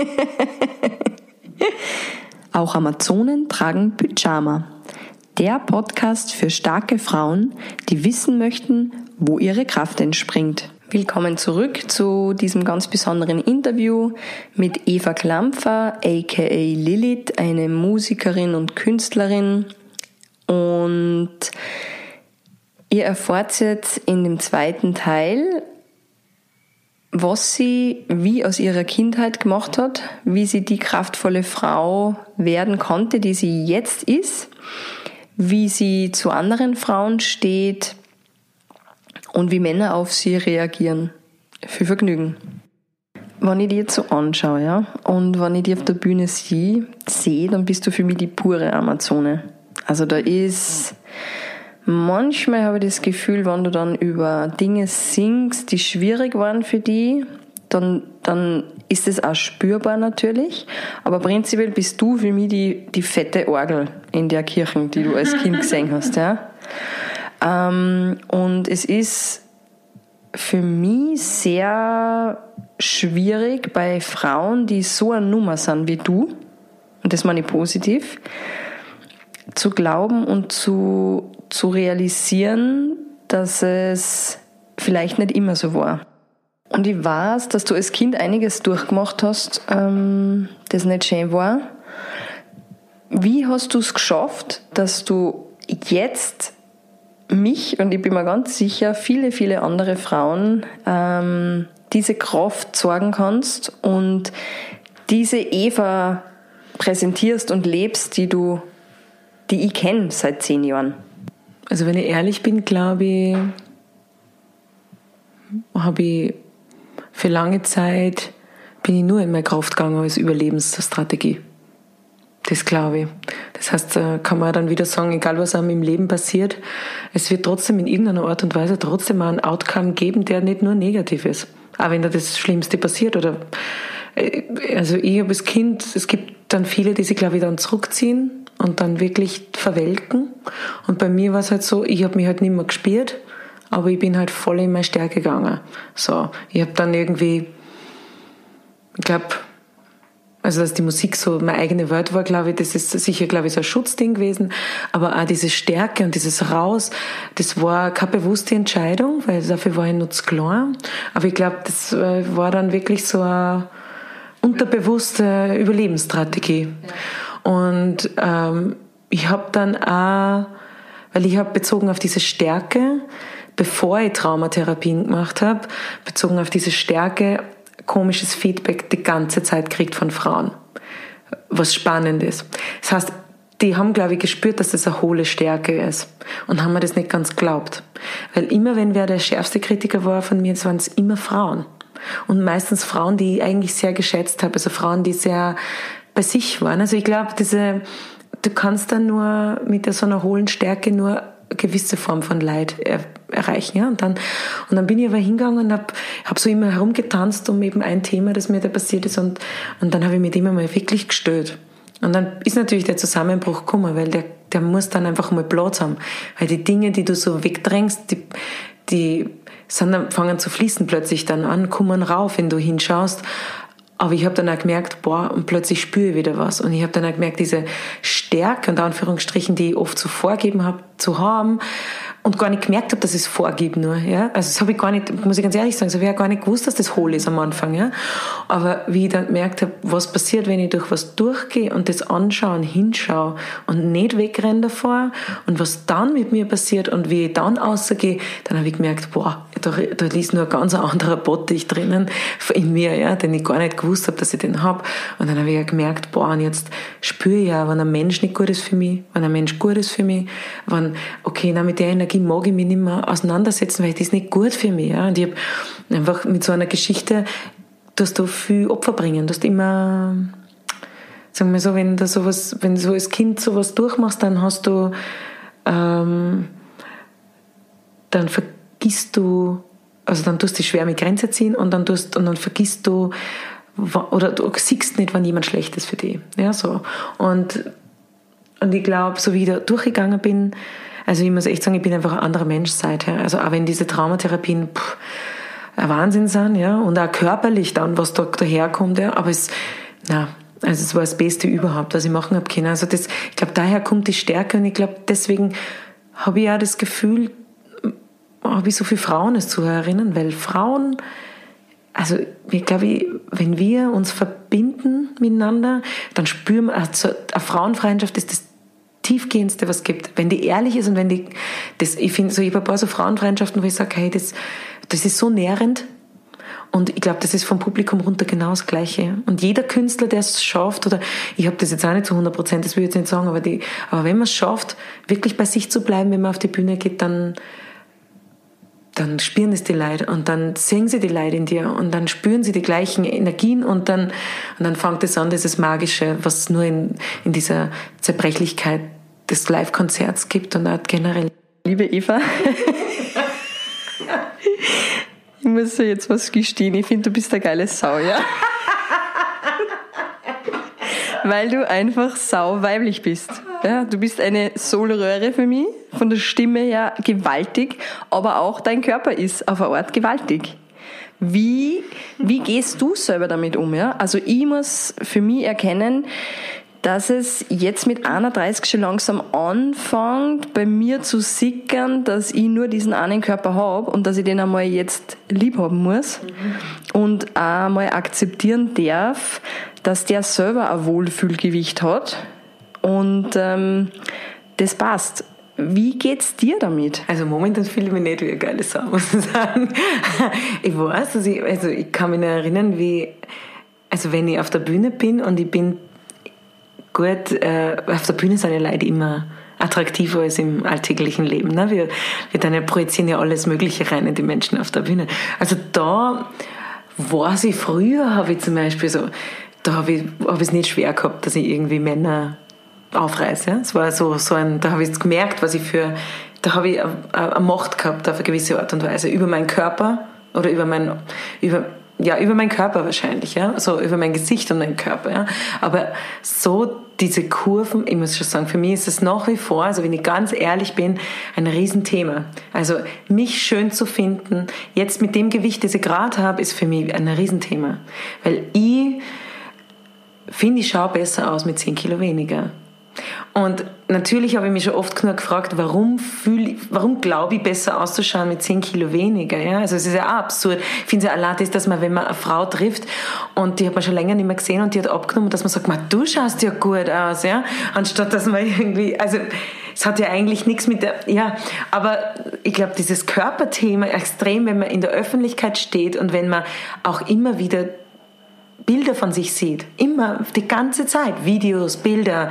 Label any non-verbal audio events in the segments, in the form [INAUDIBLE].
[LAUGHS] Auch Amazonen tragen Pyjama. Der Podcast für starke Frauen, die wissen möchten, wo ihre Kraft entspringt. Willkommen zurück zu diesem ganz besonderen Interview mit Eva Klampfer, aka Lilith, eine Musikerin und Künstlerin. Und ihr erfahrt jetzt in dem zweiten Teil, was sie wie aus ihrer Kindheit gemacht hat, wie sie die kraftvolle Frau werden konnte, die sie jetzt ist, wie sie zu anderen Frauen steht, und wie Männer auf sie reagieren. Viel Vergnügen. Wenn ich dir jetzt so anschaue, ja, und wenn ich dir auf der Bühne sehe, sehe, dann bist du für mich die pure Amazone. Also da ist, manchmal habe ich das Gefühl, wenn du dann über Dinge singst, die schwierig waren für die, dann, dann ist es auch spürbar natürlich. Aber prinzipiell bist du für mich die, die fette Orgel in der Kirche, die du als Kind gesehen hast, ja. Ähm, und es ist für mich sehr schwierig bei Frauen, die so eine Nummer sind wie du, und das meine ich positiv, zu glauben und zu, zu realisieren, dass es vielleicht nicht immer so war. Und ich weiß, dass du als Kind einiges durchgemacht hast, ähm, das nicht schön war. Wie hast du es geschafft, dass du jetzt mich und ich bin mir ganz sicher, viele, viele andere Frauen ähm, diese Kraft sorgen kannst und diese Eva präsentierst und lebst, die du, die ich kenne seit zehn Jahren. Also wenn ich ehrlich bin, glaube ich, habe ich für lange Zeit bin ich nur in meine Kraft gegangen als Überlebensstrategie. Das glaube ich. Das heißt, äh, kann man dann wieder sagen, egal was einem im Leben passiert, es wird trotzdem in irgendeiner Art und Weise trotzdem einen Outcome geben, der nicht nur negativ ist. Auch wenn da das Schlimmste passiert oder, äh, also ich habe als Kind, es gibt dann viele, die sich, glaube ich, dann zurückziehen und dann wirklich verwelken. Und bei mir war es halt so, ich habe mich halt nicht mehr gespürt, aber ich bin halt voll in meine Stärke gegangen. So, ich habe dann irgendwie, ich glaube, also dass die Musik so meine eigene Welt war, glaube ich, das ist sicher, glaube ich, so ein Schutzding gewesen. Aber auch diese Stärke und dieses Raus, das war keine bewusste Entscheidung, weil dafür war ich nur zu klein. Aber ich glaube, das äh, war dann wirklich so eine unterbewusste Überlebensstrategie. Ja. Und ähm, ich habe dann auch, weil ich habe bezogen auf diese Stärke, bevor ich Traumatherapien gemacht habe, bezogen auf diese Stärke komisches Feedback die ganze Zeit kriegt von Frauen. Was spannend ist. Das heißt, die haben, glaube ich, gespürt, dass das eine hohle Stärke ist. Und haben mir das nicht ganz geglaubt. Weil immer, wenn wer der schärfste Kritiker war von mir, waren es immer Frauen. Und meistens Frauen, die ich eigentlich sehr geschätzt habe. Also Frauen, die sehr bei sich waren. Also ich glaube, du kannst dann nur mit so einer hohlen Stärke nur gewisse Form von Leid er, erreichen. Ja? Und, dann, und dann bin ich aber hingegangen und habe hab so immer herumgetanzt um eben ein Thema, das mir da passiert ist. Und, und dann habe ich mit ihm einmal wirklich gestört. Und dann ist natürlich der Zusammenbruch gekommen, weil der, der muss dann einfach mal Platz haben. Weil die Dinge, die du so wegdrängst, die, die sind fangen zu fließen plötzlich dann an, kommen rauf, wenn du hinschaust. Aber ich habe dann auch gemerkt, boah, und plötzlich spüre ich wieder was. Und ich habe dann auch gemerkt, diese Stärke und Anführungsstrichen, die ich oft so vorgeben habe zu haben, und gar nicht gemerkt habe, dass es vorgibt nur. Ja? Also das habe ich gar nicht, muss ich ganz ehrlich sagen, das habe ich ja gar nicht gewusst, dass das hohl ist am Anfang. Ja? Aber wie ich dann gemerkt habe, was passiert, wenn ich durch was durchgehe und das anschaue und hinschaue und nicht wegrenne davor und was dann mit mir passiert und wie ich dann rausgehe, dann habe ich gemerkt, boah, da, da liegt nur ein ganz anderer Bottich drinnen in mir, ja, den ich gar nicht gewusst habe, dass ich den habe. Und dann habe ich ja gemerkt, boah, und jetzt spüre ich ja, wenn ein Mensch nicht gut ist für mich, wenn ein Mensch gut ist für mich, wenn, okay, na, mit der Energie mag ich mich nicht mehr auseinandersetzen, weil das ist nicht gut für mich. Ja? Und ich habe einfach mit so einer Geschichte, dass du viel Opfer bringen, dass du immer, sagen wir so, wenn du sowas, wenn du so als Kind sowas durchmachst, dann hast du, ähm, dann vergisst du, also dann tust du schwer mit Grenze ziehen und dann tust, und dann vergisst du, oder du siehst nicht, wann jemand schlecht ist für dich. Ja, so. Und, und ich glaube, so wie ich da durchgegangen bin, also ich muss echt sagen, ich bin einfach ein anderer Mensch seither. Also auch wenn diese Traumatherapien pff, ein Wahnsinn sind, ja, und auch körperlich dann, was da daherkommt, ja, aber es, na, also es war das Beste überhaupt, was ich machen habe können. Also das, ich glaube, daher kommt die Stärke und ich glaube, deswegen habe ich ja das Gefühl, habe ich so viele Frauen es zu erinnern, weil Frauen, also ich glaube, wenn wir uns verbinden miteinander, dann spüren wir, also eine Frauenfreundschaft ist das tiefgehendste, was es gibt. Wenn die ehrlich ist und wenn die, das, ich finde, so, ich habe ein paar so Frauenfreundschaften, wo ich sage, hey, das, das ist so nährend. Und ich glaube, das ist vom Publikum runter genau das Gleiche. Und jeder Künstler, der es schafft, oder ich habe das jetzt auch nicht zu 100 Prozent, das will ich jetzt nicht sagen, aber, die, aber wenn man es schafft, wirklich bei sich zu bleiben, wenn man auf die Bühne geht, dann, dann spüren es die Leute und dann sehen sie die Leute in dir und dann spüren sie die gleichen Energien und dann, und dann fängt es an, dieses Magische, was nur in, in dieser Zerbrechlichkeit des Live-Konzerts gibt und auch generell. Liebe Eva, [LAUGHS] ich muss dir jetzt was gestehen. Ich finde, du bist eine geile Sau, ja? [LAUGHS] Weil du einfach sau weiblich bist. Ja, du bist eine Soulröhre für mich, von der Stimme her gewaltig, aber auch dein Körper ist auf eine Art gewaltig. Wie, wie gehst du selber damit um? Ja? Also ich muss für mich erkennen, dass es jetzt mit 31 schon langsam anfängt, bei mir zu sickern, dass ich nur diesen einen Körper habe und dass ich den einmal jetzt lieb haben muss mhm. und auch mal akzeptieren darf, dass der selber ein Wohlfühlgewicht hat und ähm, das passt. Wie geht's dir damit? Also momentan fühle ich mich nicht wie eine geile Sau, [LAUGHS] muss ich sagen. Ich weiß, also ich, also ich kann mich erinnern, wie, also wenn ich auf der Bühne bin und ich bin gut, äh, auf der Bühne sind ja Leute immer attraktiver als im alltäglichen Leben. Ne? Wir, wir dann ja projizieren ja alles Mögliche rein in die Menschen auf der Bühne. Also da weiß ich, früher habe ich zum Beispiel so, da habe ich, hab es nicht schwer gehabt, dass ich irgendwie Männer aufreiße. Es war so, so ein, da habe ich gemerkt, was ich für, da habe ich eine Macht gehabt auf eine gewisse Art und Weise über meinen Körper oder über mein, über, ja, über meinen Körper wahrscheinlich, ja, so über mein Gesicht und meinen Körper, ja. Aber so diese Kurven, ich muss schon sagen, für mich ist es nach wie vor, also wenn ich ganz ehrlich bin, ein Riesenthema. Also mich schön zu finden, jetzt mit dem Gewicht, das ich gerade habe, ist für mich ein Riesenthema. Weil ich finde, ich schaue besser aus mit 10 Kilo weniger. Und natürlich habe ich mich schon oft genug gefragt, warum, fühl, warum glaube ich besser auszuschauen mit 10 Kilo weniger? Ja? Also es ist ja auch absurd. Ich finde es ja allein dass man, wenn man eine Frau trifft und die hat man schon länger nicht mehr gesehen und die hat abgenommen, dass man sagt, du schaust ja gut aus, ja? Anstatt dass man irgendwie, also es hat ja eigentlich nichts mit der, ja, aber ich glaube, dieses Körperthema extrem, wenn man in der Öffentlichkeit steht und wenn man auch immer wieder Bilder von sich sieht, immer die ganze Zeit, Videos, Bilder,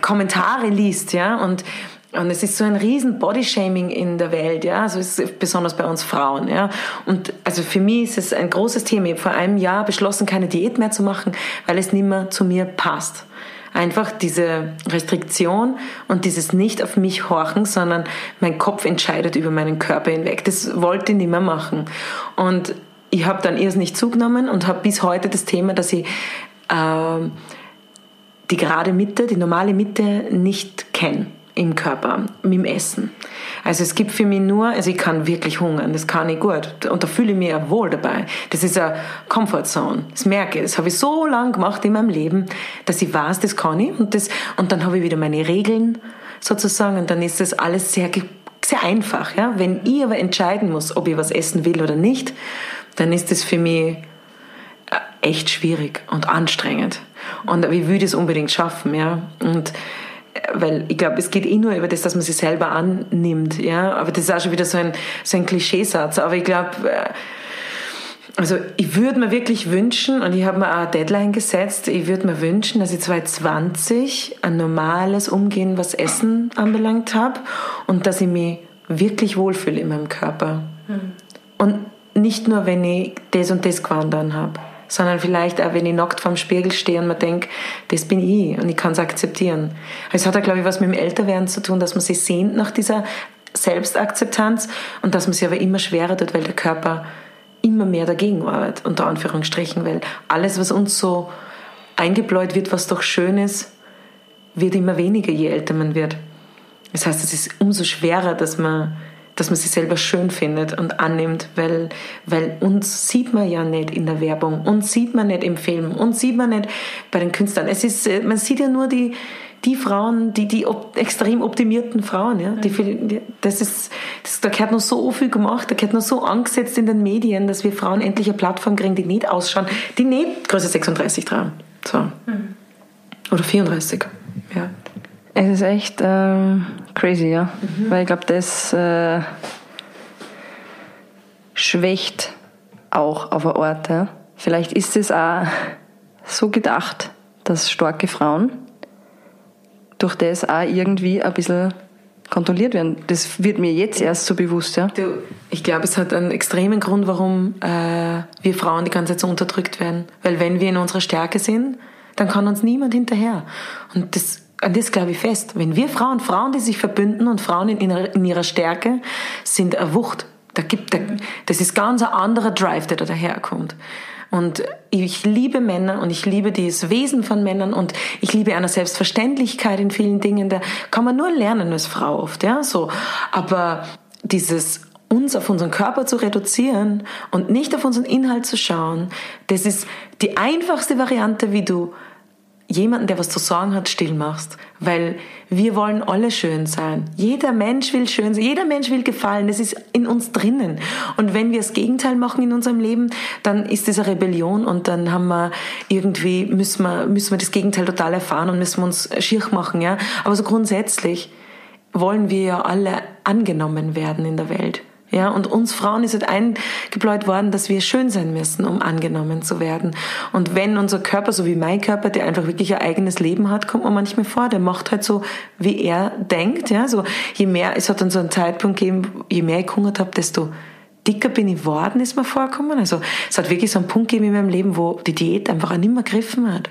Kommentare liest, ja, und und es ist so ein riesen Bodyshaming in der Welt, ja, also es ist besonders bei uns Frauen, ja. Und also für mich ist es ein großes Thema. Ich habe vor einem Jahr beschlossen, keine Diät mehr zu machen, weil es nicht mehr zu mir passt. Einfach diese Restriktion und dieses nicht auf mich horchen, sondern mein Kopf entscheidet über meinen Körper hinweg. Das wollte ich nicht mehr machen. Und ich habe dann erst nicht zugenommen und habe bis heute das Thema, dass ich äh, die gerade Mitte, die normale Mitte nicht kenne im Körper, mit dem Essen. Also es gibt für mich nur, also ich kann wirklich hungern, das kann ich gut und da fühle ich mich ja wohl dabei. Das ist eine Comfortzone, das merke ich, das habe ich so lange gemacht in meinem Leben, dass ich weiß, das kann ich und, das, und dann habe ich wieder meine Regeln sozusagen und dann ist das alles sehr, sehr einfach. Ja? Wenn ich aber entscheiden muss, ob ich was essen will oder nicht, dann ist das für mich echt schwierig und anstrengend. Und ich will das unbedingt schaffen, ja. Und weil ich glaube, es geht eh nur über das, dass man sich selber annimmt, ja. Aber das ist auch schon wieder so ein, so ein Klischeesatz. Aber ich glaube, äh, also ich würde mir wirklich wünschen, und ich habe mir auch eine Deadline gesetzt, ich würde mir wünschen, dass ich 2020 ein normales Umgehen, was Essen anbelangt habe und dass ich mich wirklich wohlfühle in meinem Körper. Mhm. Und nicht nur, wenn ich das und das gewandert habe sondern vielleicht auch, wenn ich nackt vorm Spiegel stehe und mir denke, das bin ich und ich kann es akzeptieren. Es hat ja, glaube ich, was mit dem Älterwerden zu tun, dass man sich sehnt nach dieser Selbstakzeptanz und dass man sich aber immer schwerer tut, weil der Körper immer mehr dagegen arbeitet, unter Anführungsstrichen, weil alles, was uns so eingebläut wird, was doch schön ist, wird immer weniger, je älter man wird. Das heißt, es ist umso schwerer, dass man dass man sich selber schön findet und annimmt, weil, weil uns sieht man ja nicht in der Werbung, uns sieht man nicht im Film, uns sieht man nicht bei den Künstlern. Es ist, äh, man sieht ja nur die, die Frauen, die, die op extrem optimierten Frauen, ja, die, die das ist, das, da gehört noch so viel gemacht, da gehört noch so angesetzt in den Medien, dass wir Frauen endlich eine Plattform kriegen, die nicht ausschauen, die nicht Größe 36 tragen. So. Mhm. Oder 34, ja. Es ist echt äh, crazy, ja. Mhm. Weil ich glaube, das äh, schwächt auch auf eine Art. Ja. Vielleicht ist es auch so gedacht, dass starke Frauen durch das auch irgendwie ein bisschen kontrolliert werden. Das wird mir jetzt erst so bewusst. Ja. Du, ich glaube, es hat einen extremen Grund, warum äh, wir Frauen die ganze Zeit so unterdrückt werden. Weil wenn wir in unserer Stärke sind, dann kann uns niemand hinterher. Und das an das glaube ich fest. Wenn wir Frauen, Frauen, die sich verbünden und Frauen in ihrer, in ihrer Stärke, sind eine Wucht. Da gibt, da, das ist ganz ein anderer Drive, der da daherkommt. Und ich liebe Männer und ich liebe das Wesen von Männern und ich liebe eine Selbstverständlichkeit in vielen Dingen. Da kann man nur lernen als Frau oft, ja, so. Aber dieses uns auf unseren Körper zu reduzieren und nicht auf unseren Inhalt zu schauen, das ist die einfachste Variante, wie du jemanden, der was zu sagen hat, still machst. Weil wir wollen alle schön sein. Jeder Mensch will schön sein. Jeder Mensch will gefallen. Das ist in uns drinnen. Und wenn wir das Gegenteil machen in unserem Leben, dann ist das eine Rebellion und dann haben wir irgendwie, müssen wir, müssen wir das Gegenteil total erfahren und müssen wir uns schier machen, ja. Aber so grundsätzlich wollen wir ja alle angenommen werden in der Welt. Ja, und uns Frauen ist halt eingebläut worden, dass wir schön sein müssen, um angenommen zu werden. Und wenn unser Körper, so wie mein Körper, der einfach wirklich ein eigenes Leben hat, kommt man manchmal vor, der macht halt so, wie er denkt. Ja, so je mehr, es hat dann so einen Zeitpunkt gegeben, je mehr ich gehungert habe, desto dicker bin ich worden, ist mir vorgekommen. Also es hat wirklich so einen Punkt gegeben in meinem Leben, wo die Diät einfach auch nicht mehr gegriffen hat.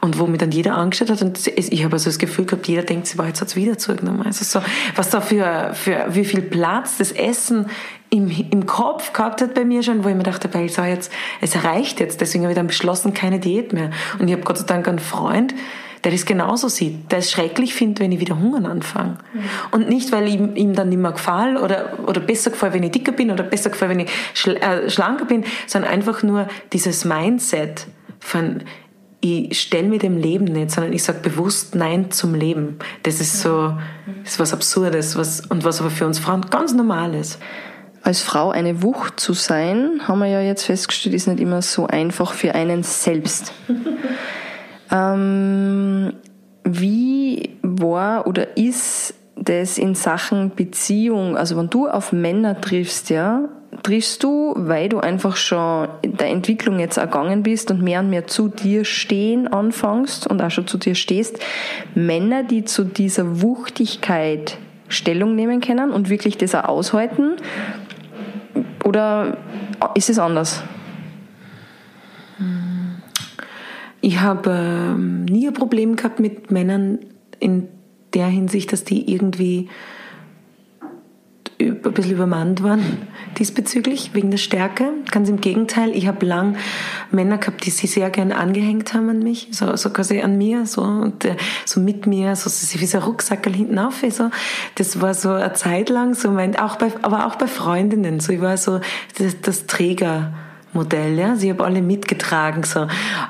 Und wo mich dann jeder angestellt hat und ich habe also das Gefühl gehabt, jeder denkt, sie war jetzt hat es wieder zugenommen. Also so, was da für, für wie viel Platz das Essen im, im Kopf gehabt hat bei mir schon, wo ich mir dachte, weil ich sage jetzt, es reicht jetzt, deswegen habe ich dann beschlossen, keine Diät mehr. Und ich habe Gott sei Dank einen Freund, der das genauso sieht, der es schrecklich findet, wenn ich wieder hungern anfange. Mhm. Und nicht, weil ihm, ihm dann nicht mehr gefällt oder, oder besser gefällt, wenn ich dicker bin oder besser gefällt, wenn ich schl äh, schlanker bin, sondern einfach nur dieses Mindset von, ich stelle mir dem Leben nicht, sondern ich sage bewusst Nein zum Leben. Das ist so, das ist was Absurdes was, und was aber für uns Frauen ganz normal ist. Als Frau eine Wucht zu sein, haben wir ja jetzt festgestellt, ist nicht immer so einfach für einen selbst. [LAUGHS] ähm, wie war oder ist das in Sachen Beziehung, also wenn du auf Männer triffst, ja, triffst du, weil du einfach schon der Entwicklung jetzt ergangen bist und mehr und mehr zu dir stehen anfängst und auch schon zu dir stehst, Männer, die zu dieser Wuchtigkeit Stellung nehmen können und wirklich das auch aushalten? Oder ist es anders? Ich habe ähm, nie ein Problem gehabt mit Männern in der Hinsicht, dass die irgendwie ein bisschen übermannt waren diesbezüglich, wegen der Stärke. Ganz im Gegenteil, ich habe lang Männer gehabt, die sich sehr gern angehängt haben an mich, so, so quasi an mir, so, und äh, so mit mir, so, so wie so ein Rucksackel hinten auf. So. Das war so eine Zeit lang, so mein, auch bei, aber auch bei Freundinnen, so, ich war so das, das Träger. Modell, ja. Sie habe alle mitgetragen, so.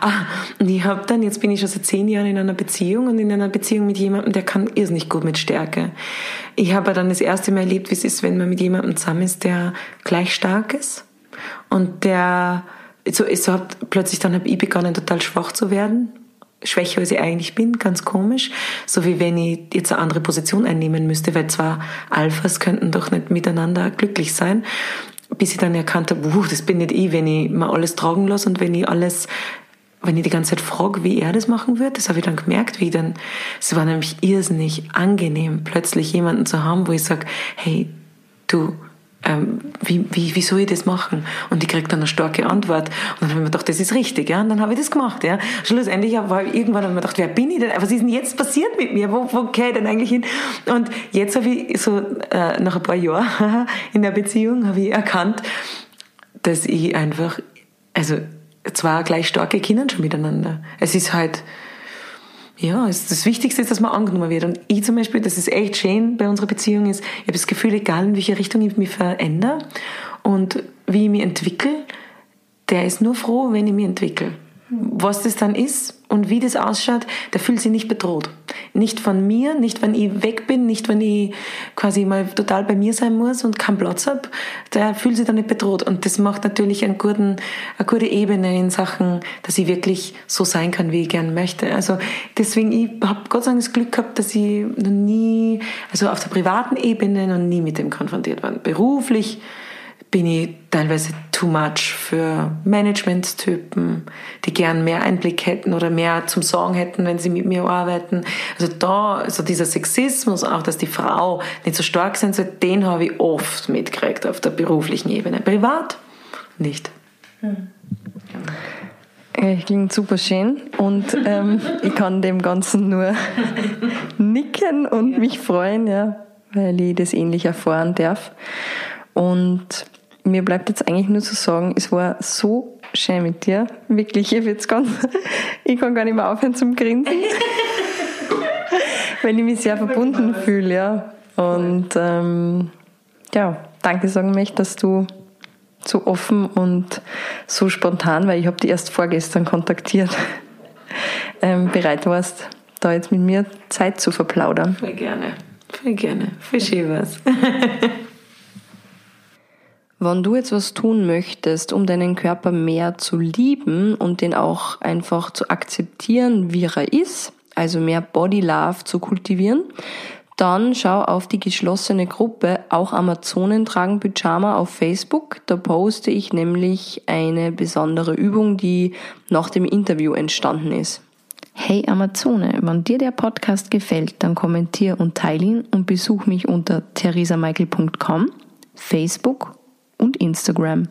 Ah, und ich habe dann, jetzt bin ich schon seit zehn Jahren in einer Beziehung und in einer Beziehung mit jemandem, der kann irrsinnig gut mit Stärke. Ich habe dann das erste Mal erlebt, wie es ist, wenn man mit jemandem zusammen ist, der gleich stark ist und der, so, so hat, plötzlich dann habe ich begonnen, total schwach zu werden schwächer als ich eigentlich bin, ganz komisch. So wie wenn ich jetzt eine andere Position einnehmen müsste, weil zwei Alphas könnten doch nicht miteinander glücklich sein bis ich dann erkannt habe, uh, das bin nicht ich, wenn ich mir alles tragen lasse und wenn ich alles, wenn ich die ganze Zeit frage, wie er das machen wird, das habe ich dann gemerkt, wie ich dann, es war nämlich irrsinnig angenehm, plötzlich jemanden zu haben, wo ich sage, hey, du, ähm, wie, wie, wie soll ich das machen? Und ich kriege dann eine starke Antwort. Und dann habe ich mir gedacht, das ist richtig, ja. Und dann habe ich das gemacht, ja. Schlussendlich war ich irgendwann habe ich mir gedacht, wer bin ich denn? Was ist denn jetzt passiert mit mir? Wo, wo gehe ich denn eigentlich hin? Und jetzt habe ich so äh, nach ein paar Jahren [LAUGHS] in der Beziehung habe ich erkannt, dass ich einfach, also zwei gleich starke Kinder schon miteinander. Es ist halt ja, das Wichtigste ist, dass man angenommen wird. Und ich zum Beispiel, das ist echt schön bei unserer Beziehung, ist, ich habe das Gefühl, egal in welche Richtung ich mich verändere und wie ich mich entwickle, der ist nur froh, wenn ich mich entwickle. Was das dann ist und wie das ausschaut, der fühlt sich nicht bedroht. Nicht von mir, nicht wenn ich weg bin, nicht wenn ich quasi mal total bei mir sein muss und keinen Platz habe, der fühlt sich dann nicht bedroht. Und das macht natürlich einen guten, eine gute Ebene in Sachen, dass ich wirklich so sein kann, wie ich gern möchte. Also deswegen, ich habe Gott sei Dank das Glück gehabt, dass ich noch nie, also auf der privaten Ebene noch nie mit dem konfrontiert war. Beruflich bin ich teilweise too much für Managementstypen, die gern mehr Einblick hätten oder mehr zum Sagen hätten, wenn sie mit mir arbeiten. Also da, also dieser Sexismus, auch dass die Frau nicht so stark sein soll, den habe ich oft mitgekriegt auf der beruflichen Ebene. Privat nicht. Hm. Ich klingt super schön und ähm, [LAUGHS] ich kann dem Ganzen nur nicken und mich freuen, ja, weil ich das ähnlich erfahren darf. Und mir bleibt jetzt eigentlich nur zu sagen, es war so schön mit dir. Wirklich, ich, jetzt ganz, [LAUGHS] ich kann gar nicht mehr aufhören zum Grinsen. weil ich mich sehr verbunden fühle, ja. Und ähm, ja, danke sagen möchte, dass du so offen und so spontan, weil ich habe die erst vorgestern kontaktiert, [LAUGHS] ähm, bereit warst, da jetzt mit mir Zeit zu verplaudern. Voll gerne, voll gerne, für schön was. Wenn du jetzt was tun möchtest, um deinen Körper mehr zu lieben und den auch einfach zu akzeptieren, wie er ist, also mehr Body Love zu kultivieren, dann schau auf die geschlossene Gruppe Auch Amazonen tragen Pyjama auf Facebook. Da poste ich nämlich eine besondere Übung, die nach dem Interview entstanden ist. Hey Amazone, wenn dir der Podcast gefällt, dann kommentier und teile ihn und besuch mich unter theresamichael.com, Facebook und Instagram.